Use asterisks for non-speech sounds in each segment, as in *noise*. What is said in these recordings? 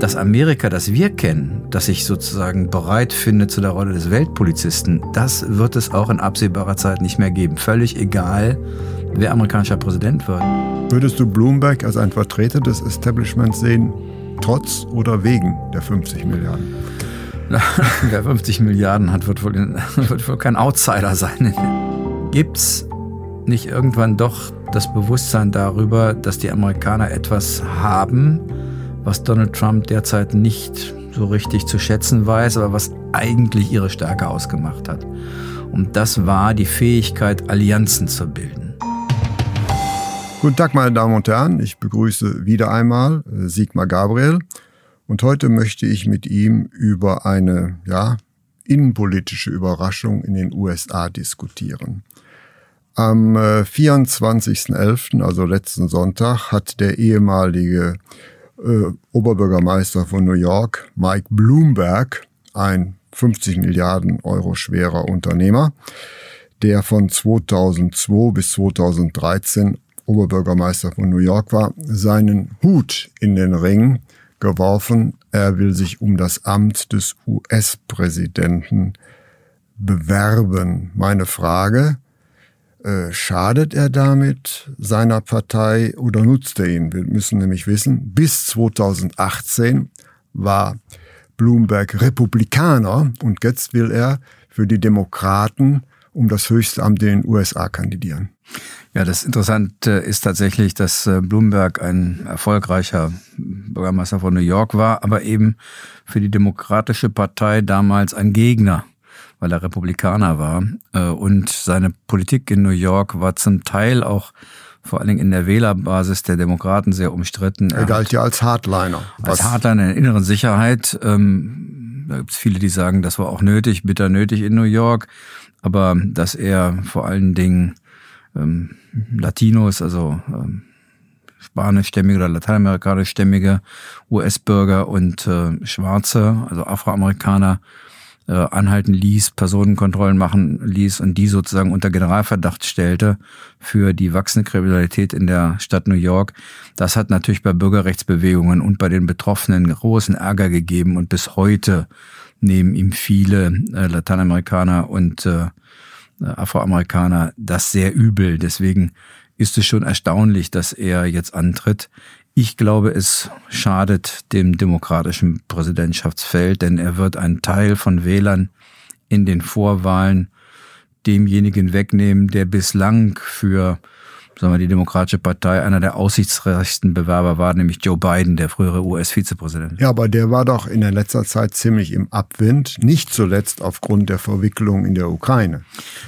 Das Amerika, das wir kennen, das sich sozusagen bereit findet zu der Rolle des Weltpolizisten, das wird es auch in absehbarer Zeit nicht mehr geben. Völlig egal, wer amerikanischer Präsident wird. Würdest du Bloomberg als ein Vertreter des Establishments sehen, trotz oder wegen der 50 Milliarden? *laughs* wer 50 Milliarden hat, wird wohl, *laughs* wird wohl kein Outsider sein. *laughs* Gibt's nicht irgendwann doch das Bewusstsein darüber, dass die Amerikaner etwas haben, was Donald Trump derzeit nicht so richtig zu schätzen weiß, aber was eigentlich ihre Stärke ausgemacht hat. Und das war die Fähigkeit, Allianzen zu bilden. Guten Tag, meine Damen und Herren. Ich begrüße wieder einmal äh, Sigmar Gabriel. Und heute möchte ich mit ihm über eine, ja, innenpolitische Überraschung in den USA diskutieren. Am 24.11., äh, also letzten Sonntag, hat der ehemalige äh, Oberbürgermeister von New York, Mike Bloomberg, ein 50 Milliarden Euro schwerer Unternehmer, der von 2002 bis 2013 Oberbürgermeister von New York war, seinen Hut in den Ring geworfen. Er will sich um das Amt des US-Präsidenten bewerben. Meine Frage, äh, schadet er damit seiner Partei oder nutzt er ihn? Wir müssen nämlich wissen, bis 2018 war Bloomberg Republikaner und jetzt will er für die Demokraten um das höchste Amt in den USA kandidieren. Ja, das Interessante ist tatsächlich, dass äh, Bloomberg ein erfolgreicher Bürgermeister von New York war, aber eben für die Demokratische Partei damals ein Gegner weil er Republikaner war. Äh, und seine Politik in New York war zum Teil auch vor allen Dingen in der Wählerbasis der Demokraten sehr umstritten. Er, er galt ja als Hardliner. Als Hardliner in der inneren Sicherheit. Ähm, da gibt es viele, die sagen, das war auch nötig, bitter nötig in New York. Aber dass er vor allen Dingen ähm, Latinos, also ähm, spanischstämmige oder lateinamerikanischstämmige US-Bürger und äh, Schwarze, also Afroamerikaner, äh, anhalten ließ, Personenkontrollen machen ließ und die sozusagen unter Generalverdacht stellte für die wachsende Kriminalität in der Stadt New York. Das hat natürlich bei Bürgerrechtsbewegungen und bei den Betroffenen großen Ärger gegeben und bis heute nehmen ihm viele äh, Lateinamerikaner und äh, Afroamerikaner das sehr übel. Deswegen ist es schon erstaunlich, dass er jetzt antritt. Ich glaube, es schadet dem demokratischen Präsidentschaftsfeld, denn er wird einen Teil von Wählern in den Vorwahlen demjenigen wegnehmen, der bislang für sagen wir, die Demokratische Partei einer der aussichtsreichsten Bewerber war, nämlich Joe Biden, der frühere US-Vizepräsident. Ja, aber der war doch in der letzter Zeit ziemlich im Abwind, nicht zuletzt aufgrund der Verwicklung in der Ukraine.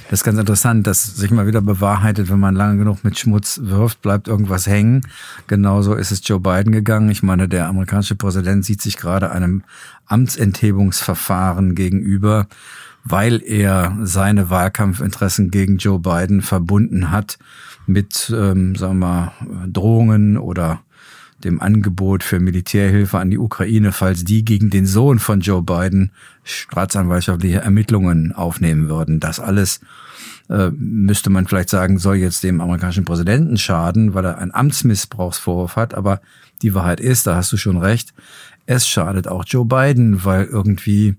Das ist ganz interessant, dass sich mal wieder bewahrheitet, wenn man lange genug mit Schmutz wirft, bleibt irgendwas hängen. Genauso ist es Joe Biden gegangen. Ich meine, der amerikanische Präsident sieht sich gerade einem Amtsenthebungsverfahren gegenüber weil er seine Wahlkampfinteressen gegen Joe Biden verbunden hat mit, ähm, sagen wir Drohungen oder dem Angebot für Militärhilfe an die Ukraine, falls die gegen den Sohn von Joe Biden staatsanwaltschaftliche Ermittlungen aufnehmen würden. Das alles äh, müsste man vielleicht sagen, soll jetzt dem amerikanischen Präsidenten schaden, weil er einen Amtsmissbrauchsvorwurf hat. Aber die Wahrheit ist, da hast du schon recht, es schadet auch Joe Biden, weil irgendwie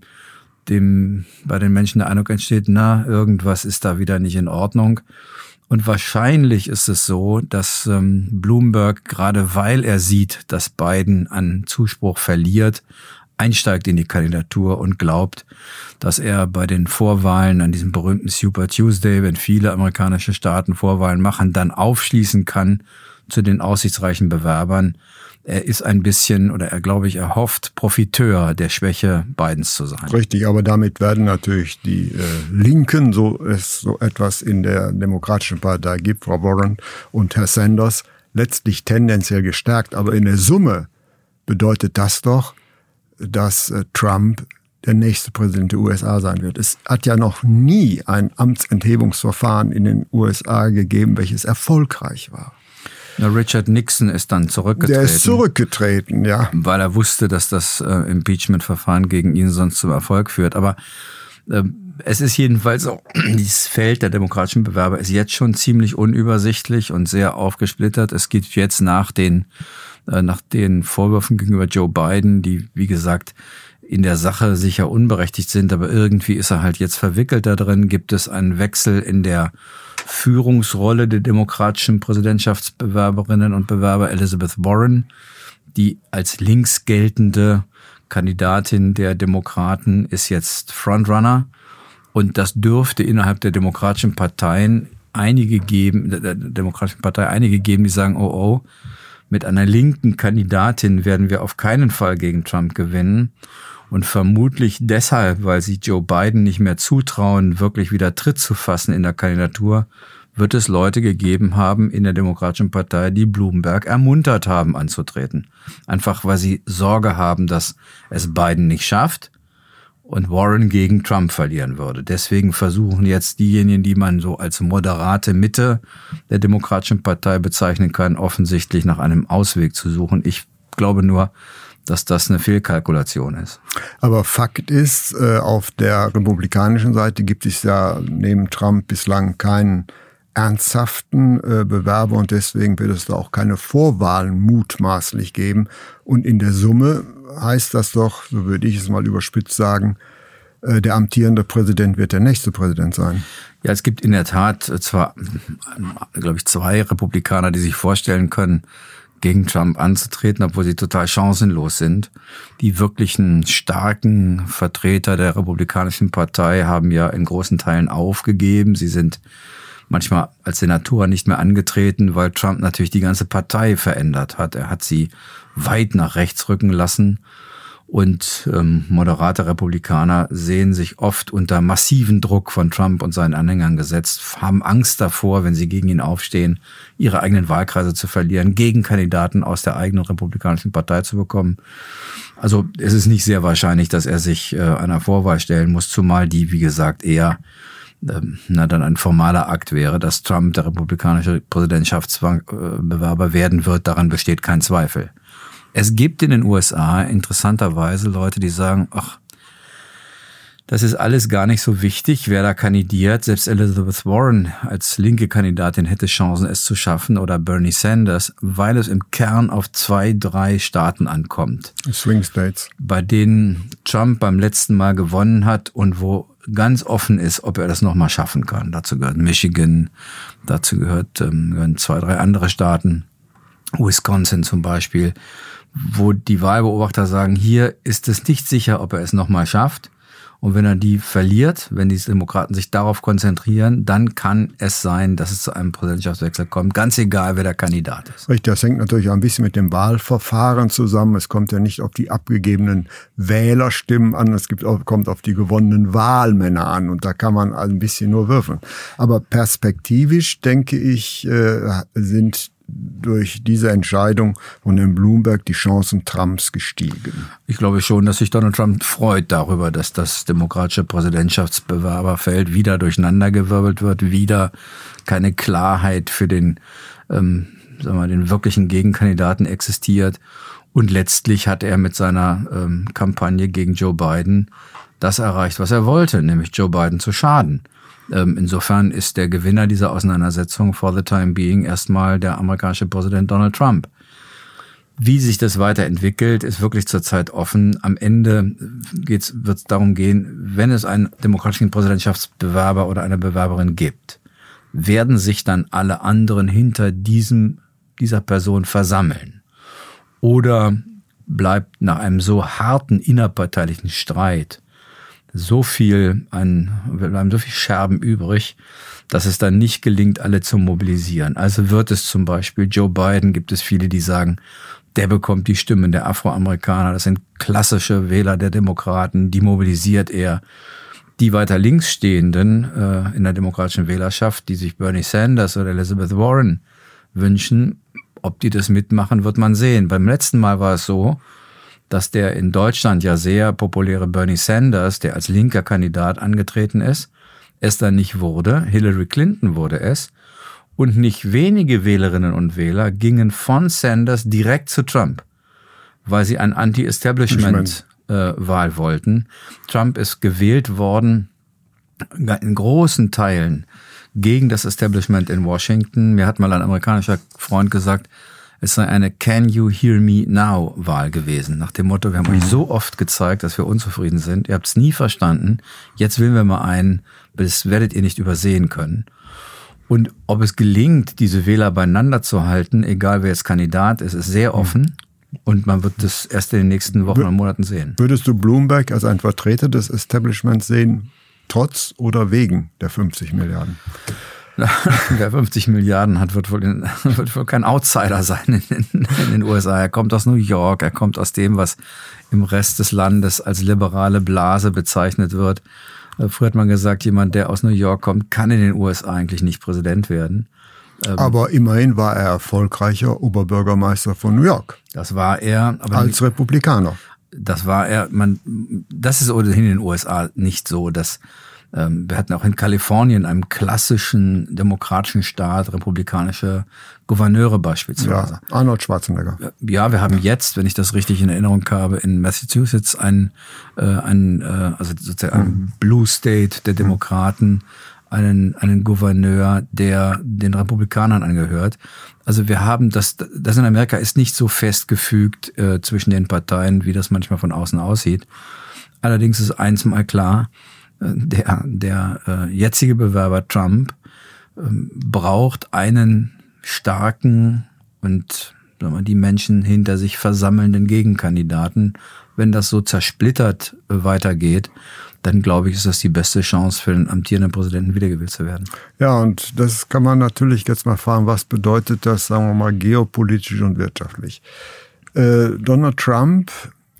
dem bei den Menschen der Eindruck entsteht, na, irgendwas ist da wieder nicht in Ordnung. Und wahrscheinlich ist es so, dass ähm, Bloomberg, gerade weil er sieht, dass Biden an Zuspruch verliert, einsteigt in die Kandidatur und glaubt, dass er bei den Vorwahlen an diesem berühmten Super Tuesday, wenn viele amerikanische Staaten Vorwahlen machen, dann aufschließen kann zu den aussichtsreichen Bewerbern er ist ein bisschen oder er glaube ich erhofft Profiteur der Schwäche Bidens zu sein. Richtig, aber damit werden natürlich die äh, Linken, so es so etwas in der Demokratischen Partei gibt, Frau Warren und Herr Sanders, letztlich tendenziell gestärkt. Aber in der Summe bedeutet das doch, dass äh, Trump der nächste Präsident der USA sein wird. Es hat ja noch nie ein Amtsenthebungsverfahren in den USA gegeben, welches erfolgreich war. Ja, Richard Nixon ist dann zurückgetreten. Der ist zurückgetreten, ja. Weil er wusste, dass das äh, Impeachment-Verfahren gegen ihn sonst zum Erfolg führt. Aber äh, es ist jedenfalls auch, *clears throat* dieses Feld der demokratischen Bewerber ist jetzt schon ziemlich unübersichtlich und sehr aufgesplittert. Es gibt jetzt nach den, äh, nach den Vorwürfen gegenüber Joe Biden, die, wie gesagt, in der Sache sicher unberechtigt sind, aber irgendwie ist er halt jetzt verwickelt da drin, gibt es einen Wechsel in der Führungsrolle der demokratischen Präsidentschaftsbewerberinnen und Bewerber Elizabeth Warren, die als links geltende Kandidatin der Demokraten ist jetzt Frontrunner. Und das dürfte innerhalb der demokratischen Parteien einige geben, der demokratischen Partei einige geben, die sagen, oh oh, mit einer linken Kandidatin werden wir auf keinen Fall gegen Trump gewinnen. Und vermutlich deshalb, weil sie Joe Biden nicht mehr zutrauen, wirklich wieder Tritt zu fassen in der Kandidatur, wird es Leute gegeben haben in der Demokratischen Partei, die Bloomberg ermuntert haben anzutreten. Einfach weil sie Sorge haben, dass es Biden nicht schafft und Warren gegen Trump verlieren würde. Deswegen versuchen jetzt diejenigen, die man so als moderate Mitte der Demokratischen Partei bezeichnen kann, offensichtlich nach einem Ausweg zu suchen. Ich glaube nur, dass das eine Fehlkalkulation ist. Aber Fakt ist, äh, auf der republikanischen Seite gibt es ja neben Trump bislang keinen ernsthaften äh, Bewerber und deswegen wird es da auch keine Vorwahlen mutmaßlich geben. Und in der Summe heißt das doch, so würde ich es mal überspitzt sagen, äh, der amtierende Präsident wird der nächste Präsident sein. Ja, es gibt in der Tat zwar, glaube ich, zwei Republikaner, die sich vorstellen können, gegen Trump anzutreten, obwohl sie total chancenlos sind. Die wirklichen starken Vertreter der Republikanischen Partei haben ja in großen Teilen aufgegeben. Sie sind manchmal als Senatoren nicht mehr angetreten, weil Trump natürlich die ganze Partei verändert hat. Er hat sie weit nach rechts rücken lassen und ähm, moderate Republikaner sehen sich oft unter massiven Druck von Trump und seinen Anhängern gesetzt, haben Angst davor, wenn sie gegen ihn aufstehen, ihre eigenen Wahlkreise zu verlieren, Gegenkandidaten aus der eigenen republikanischen Partei zu bekommen. Also es ist nicht sehr wahrscheinlich, dass er sich äh, einer Vorwahl stellen muss, zumal die, wie gesagt, eher ähm, na, dann ein formaler Akt wäre, dass Trump der republikanische Präsidentschaftsbewerber werden wird, daran besteht kein Zweifel. Es gibt in den USA interessanterweise Leute, die sagen, ach, das ist alles gar nicht so wichtig, wer da kandidiert. Selbst Elizabeth Warren als linke Kandidatin hätte Chancen, es zu schaffen oder Bernie Sanders, weil es im Kern auf zwei, drei Staaten ankommt. Swing States. Bei denen Trump beim letzten Mal gewonnen hat und wo ganz offen ist, ob er das nochmal schaffen kann. Dazu gehört Michigan, dazu gehört, ähm, gehören zwei, drei andere Staaten, Wisconsin zum Beispiel wo die Wahlbeobachter sagen, hier ist es nicht sicher, ob er es nochmal schafft. Und wenn er die verliert, wenn die Demokraten sich darauf konzentrieren, dann kann es sein, dass es zu einem Präsidentschaftswechsel kommt, ganz egal, wer der Kandidat ist. Richtig, das hängt natürlich auch ein bisschen mit dem Wahlverfahren zusammen. Es kommt ja nicht auf die abgegebenen Wählerstimmen an, es gibt, kommt auf die gewonnenen Wahlmänner an und da kann man ein bisschen nur würfeln. Aber perspektivisch, denke ich, äh, sind durch diese Entscheidung von Herrn Bloomberg die Chancen Trumps gestiegen. Ich glaube schon, dass sich Donald Trump freut darüber, dass das demokratische Präsidentschaftsbewerberfeld wieder durcheinandergewirbelt wird, wieder keine Klarheit für den, ähm, sagen wir, den wirklichen Gegenkandidaten existiert. Und letztlich hat er mit seiner ähm, Kampagne gegen Joe Biden das erreicht, was er wollte, nämlich Joe Biden zu schaden. Ähm, insofern ist der Gewinner dieser Auseinandersetzung for the time being erstmal der amerikanische Präsident Donald Trump. Wie sich das weiterentwickelt, ist wirklich zurzeit offen. Am Ende wird es darum gehen, wenn es einen demokratischen Präsidentschaftsbewerber oder eine Bewerberin gibt, werden sich dann alle anderen hinter diesem, dieser Person versammeln? Oder bleibt nach einem so harten innerparteilichen Streit so viel an, bleiben so viel Scherben übrig, dass es dann nicht gelingt, alle zu mobilisieren. Also wird es zum Beispiel Joe Biden, gibt es viele, die sagen, der bekommt die Stimmen der Afroamerikaner, das sind klassische Wähler der Demokraten, die mobilisiert er. Die weiter links stehenden äh, in der demokratischen Wählerschaft, die sich Bernie Sanders oder Elizabeth Warren wünschen, ob die das mitmachen, wird man sehen. Beim letzten Mal war es so, dass der in Deutschland ja sehr populäre Bernie Sanders, der als linker Kandidat angetreten ist, es dann nicht wurde. Hillary Clinton wurde es. Und nicht wenige Wählerinnen und Wähler gingen von Sanders direkt zu Trump, weil sie ein Anti-Establishment-Wahl äh, wollten. Trump ist gewählt worden in großen Teilen gegen das Establishment in Washington. Mir hat mal ein amerikanischer Freund gesagt, es sei eine Can You Hear Me Now Wahl gewesen. Nach dem Motto, wir haben euch so oft gezeigt, dass wir unzufrieden sind. Ihr habt es nie verstanden. Jetzt wählen wir mal einen, das werdet ihr nicht übersehen können. Und ob es gelingt, diese Wähler beieinander zu halten, egal wer jetzt Kandidat ist, ist sehr offen. Und man wird das erst in den nächsten Wochen und Monaten sehen. Würdest du Bloomberg als ein Vertreter des Establishments sehen, trotz oder wegen der 50 Milliarden? *laughs* Wer 50 Milliarden hat, wird wohl, in, *laughs* wird wohl kein Outsider sein in, in, in, den USA. Er kommt aus New York, er kommt aus dem, was im Rest des Landes als liberale Blase bezeichnet wird. Äh, früher hat man gesagt, jemand, der aus New York kommt, kann in den USA eigentlich nicht Präsident werden. Ähm, aber immerhin war er erfolgreicher Oberbürgermeister von New York. Das war er. als Republikaner. Das war er. Man, das ist ohnehin in den USA nicht so, dass wir hatten auch in Kalifornien, einem klassischen demokratischen Staat, republikanische Gouverneure beispielsweise. Ja, Arnold Schwarzenegger. Ja, wir haben jetzt, wenn ich das richtig in Erinnerung habe, in Massachusetts ein, äh, ein äh, also sozusagen mhm. ein Blue State der Demokraten, einen, einen Gouverneur, der den Republikanern angehört. Also wir haben das, das in Amerika ist nicht so festgefügt äh, zwischen den Parteien, wie das manchmal von außen aussieht. Allerdings ist eins mal klar, der, der äh, jetzige Bewerber Trump ähm, braucht einen starken und sagen wir, die Menschen hinter sich versammelnden Gegenkandidaten. Wenn das so zersplittert äh, weitergeht, dann glaube ich, ist das die beste Chance für den amtierenden Präsidenten wiedergewählt zu werden. Ja, und das kann man natürlich jetzt mal fragen, was bedeutet das, sagen wir mal, geopolitisch und wirtschaftlich? Äh, Donald Trump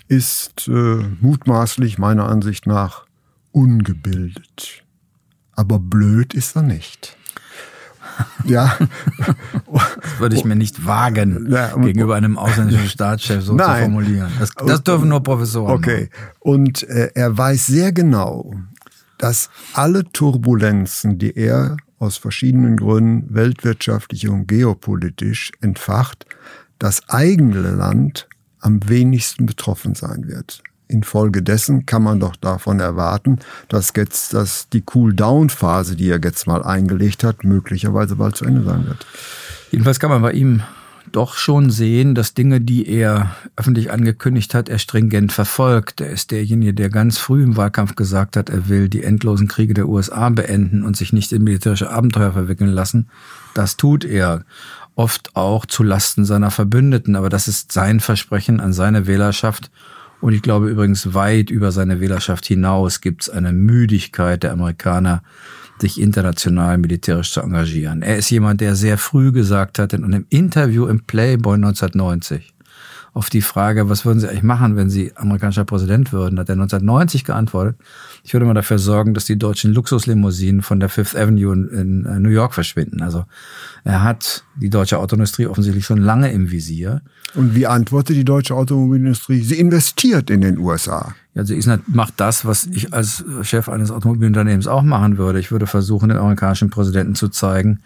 ist äh, mutmaßlich meiner Ansicht nach ungebildet. Aber blöd ist er nicht. Ja. Das würde ich mir nicht wagen, *laughs* ja, gegenüber einem ausländischen Staatschef so Nein. zu formulieren. Das, das, dürfen nur Professoren. Okay. Und äh, er weiß sehr genau, dass alle Turbulenzen, die er aus verschiedenen Gründen weltwirtschaftlich und geopolitisch entfacht, das eigene Land am wenigsten betroffen sein wird. Infolgedessen kann man doch davon erwarten, dass jetzt dass die Cool-Down-Phase, die er jetzt mal eingelegt hat, möglicherweise bald zu Ende sein wird. Jedenfalls kann man bei ihm doch schon sehen, dass Dinge, die er öffentlich angekündigt hat, er stringent verfolgt. Er ist derjenige, der ganz früh im Wahlkampf gesagt hat, er will die endlosen Kriege der USA beenden und sich nicht in militärische Abenteuer verwickeln lassen. Das tut er oft auch zu Lasten seiner Verbündeten, aber das ist sein Versprechen an seine Wählerschaft und ich glaube übrigens weit über seine Wählerschaft hinaus gibt es eine Müdigkeit der Amerikaner, sich international militärisch zu engagieren. Er ist jemand, der sehr früh gesagt hat, in einem Interview im Playboy 1990, auf die Frage, was würden Sie eigentlich machen, wenn Sie amerikanischer Präsident würden, hat er 1990 geantwortet, ich würde mal dafür sorgen, dass die deutschen Luxuslimousinen von der Fifth Avenue in, in äh, New York verschwinden. Also er hat die deutsche Autoindustrie offensichtlich schon lange im Visier. Und wie antwortet die deutsche Automobilindustrie? Sie investiert in den USA. Ja, sie ist, macht das, was ich als Chef eines Automobilunternehmens auch machen würde. Ich würde versuchen, den amerikanischen Präsidenten zu zeigen,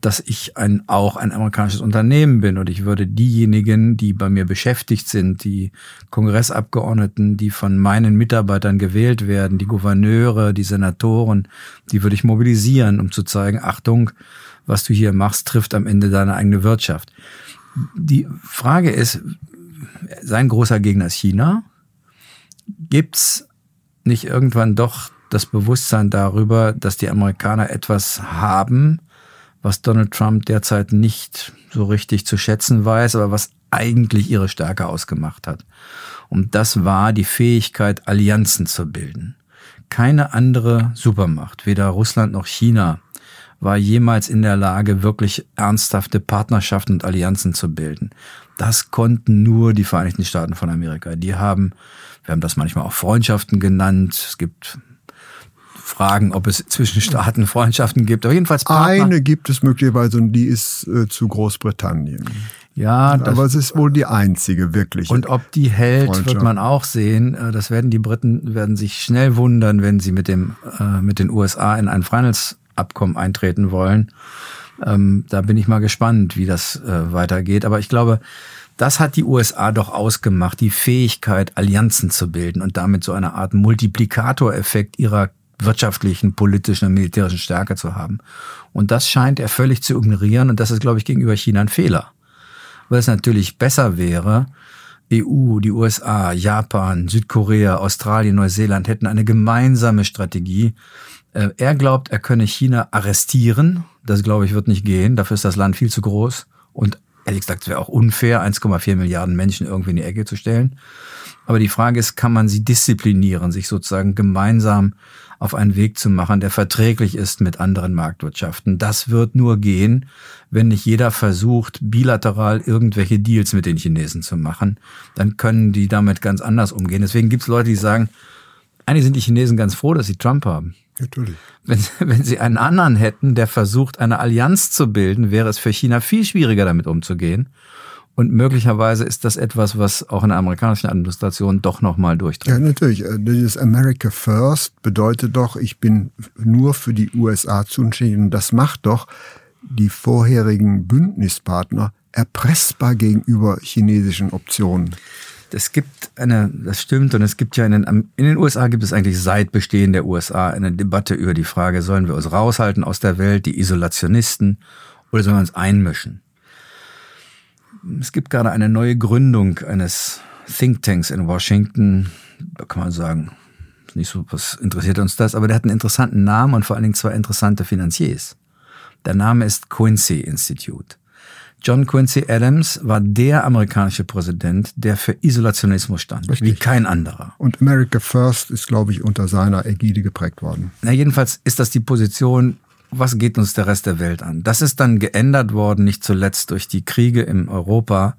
dass ich ein, auch ein amerikanisches Unternehmen bin und ich würde diejenigen, die bei mir beschäftigt sind, die Kongressabgeordneten, die von meinen Mitarbeitern gewählt werden, die Gouverneure, die Senatoren, die würde ich mobilisieren, um zu zeigen, Achtung, was du hier machst, trifft am Ende deine eigene Wirtschaft. Die Frage ist, sein großer Gegner ist China. Gibt's nicht irgendwann doch das Bewusstsein darüber, dass die Amerikaner etwas haben, was Donald Trump derzeit nicht so richtig zu schätzen weiß, aber was eigentlich ihre Stärke ausgemacht hat. Und das war die Fähigkeit, Allianzen zu bilden. Keine andere Supermacht, weder Russland noch China, war jemals in der Lage, wirklich ernsthafte Partnerschaften und Allianzen zu bilden. Das konnten nur die Vereinigten Staaten von Amerika. Die haben, wir haben das manchmal auch Freundschaften genannt. Es gibt Fragen, ob es zwischen Staaten Freundschaften gibt. Aber jedenfalls Partner. Eine gibt es möglicherweise und die ist äh, zu Großbritannien. Ja, aber es ist wohl die einzige wirklich. Und ob die hält, wird man auch sehen. Äh, das werden die Briten werden sich schnell wundern, wenn sie mit dem äh, mit den USA in ein Freihandelsabkommen eintreten wollen. Ähm, da bin ich mal gespannt, wie das äh, weitergeht. Aber ich glaube, das hat die USA doch ausgemacht, die Fähigkeit, Allianzen zu bilden und damit so eine Art Multiplikatoreffekt ihrer wirtschaftlichen, politischen und militärischen Stärke zu haben. Und das scheint er völlig zu ignorieren und das ist, glaube ich, gegenüber China ein Fehler weil es natürlich besser wäre, EU, die USA, Japan, Südkorea, Australien, Neuseeland hätten eine gemeinsame Strategie. Äh, er glaubt, er könne China arrestieren. Das, glaube ich, wird nicht gehen. Dafür ist das Land viel zu groß. Und ehrlich gesagt, es wäre auch unfair, 1,4 Milliarden Menschen irgendwie in die Ecke zu stellen. Aber die Frage ist, kann man sie disziplinieren, sich sozusagen gemeinsam auf einen Weg zu machen, der verträglich ist mit anderen Marktwirtschaften. Das wird nur gehen, wenn nicht jeder versucht, bilateral irgendwelche Deals mit den Chinesen zu machen. Dann können die damit ganz anders umgehen. Deswegen gibt es Leute, die sagen, eigentlich sind die Chinesen ganz froh, dass sie Trump haben. Natürlich. Wenn, wenn sie einen anderen hätten, der versucht, eine Allianz zu bilden, wäre es für China viel schwieriger, damit umzugehen. Und möglicherweise ist das etwas, was auch in der amerikanischen Administration doch nochmal durchdringt. Ja, natürlich. Äh, dieses America First bedeutet doch, ich bin nur für die USA zuständig. Und das macht doch die vorherigen Bündnispartner erpressbar gegenüber chinesischen Optionen. Es gibt eine, das stimmt, und es gibt ja in den, in den USA gibt es eigentlich seit Bestehen der USA eine Debatte über die Frage, sollen wir uns raushalten aus der Welt, die Isolationisten, oder sollen wir uns einmischen? Es gibt gerade eine neue Gründung eines Thinktanks in Washington. Da kann man sagen, nicht so, was interessiert uns das, aber der hat einen interessanten Namen und vor allen Dingen zwei interessante Finanziers. Der Name ist Quincy Institute. John Quincy Adams war der amerikanische Präsident, der für Isolationismus stand, Richtig. wie kein anderer. Und America First ist, glaube ich, unter seiner Ägide geprägt worden. Na, jedenfalls ist das die Position, was geht uns der Rest der Welt an? Das ist dann geändert worden, nicht zuletzt durch die Kriege in Europa,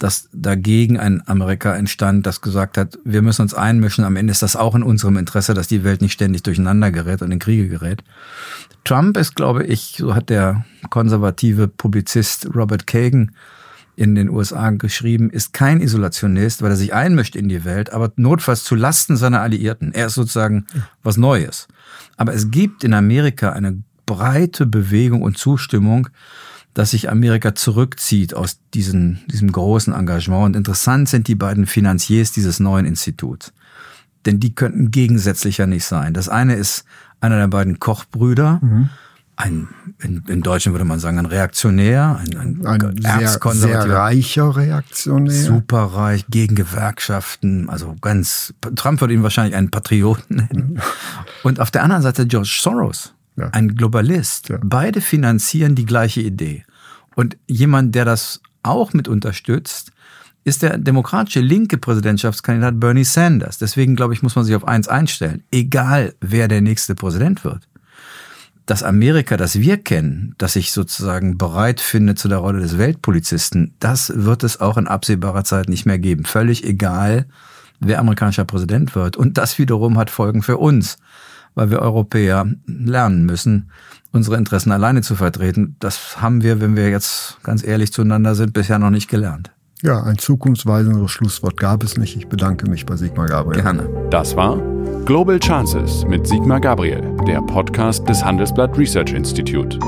dass dagegen ein Amerika entstand, das gesagt hat, wir müssen uns einmischen. Am Ende ist das auch in unserem Interesse, dass die Welt nicht ständig durcheinander gerät und in Kriege gerät. Trump ist, glaube ich, so hat der konservative Publizist Robert Kagan in den USA geschrieben, ist kein Isolationist, weil er sich einmischt in die Welt, aber notfalls zu Lasten seiner Alliierten. Er ist sozusagen was Neues. Aber es gibt in Amerika eine breite Bewegung und Zustimmung, dass sich Amerika zurückzieht aus diesen, diesem großen Engagement. Und interessant sind die beiden Finanziers dieses neuen Instituts. Denn die könnten gegensätzlicher nicht sein. Das eine ist einer der beiden Kochbrüder, mhm. ein, in, in Deutschland würde man sagen, ein Reaktionär, ein, ein, ein sehr, sehr reicher Reaktionär. Superreich, gegen Gewerkschaften, also ganz, Trump würde ihn wahrscheinlich einen Patrioten nennen. Mhm. Und auf der anderen Seite George Soros, ja. ein Globalist. Ja. Beide finanzieren die gleiche Idee. Und jemand, der das auch mit unterstützt, ist der demokratische linke Präsidentschaftskandidat Bernie Sanders. Deswegen, glaube ich, muss man sich auf eins einstellen. Egal, wer der nächste Präsident wird. Das Amerika, das wir kennen, das sich sozusagen bereit findet zu der Rolle des Weltpolizisten, das wird es auch in absehbarer Zeit nicht mehr geben. Völlig egal, wer amerikanischer Präsident wird. Und das wiederum hat Folgen für uns weil wir Europäer lernen müssen, unsere Interessen alleine zu vertreten. Das haben wir, wenn wir jetzt ganz ehrlich zueinander sind, bisher noch nicht gelernt. Ja, ein zukunftsweisenderes Schlusswort gab es nicht. Ich bedanke mich bei Sigmar Gabriel. Gerne. Das war Global Chances mit Sigmar Gabriel, der Podcast des Handelsblatt Research Institute.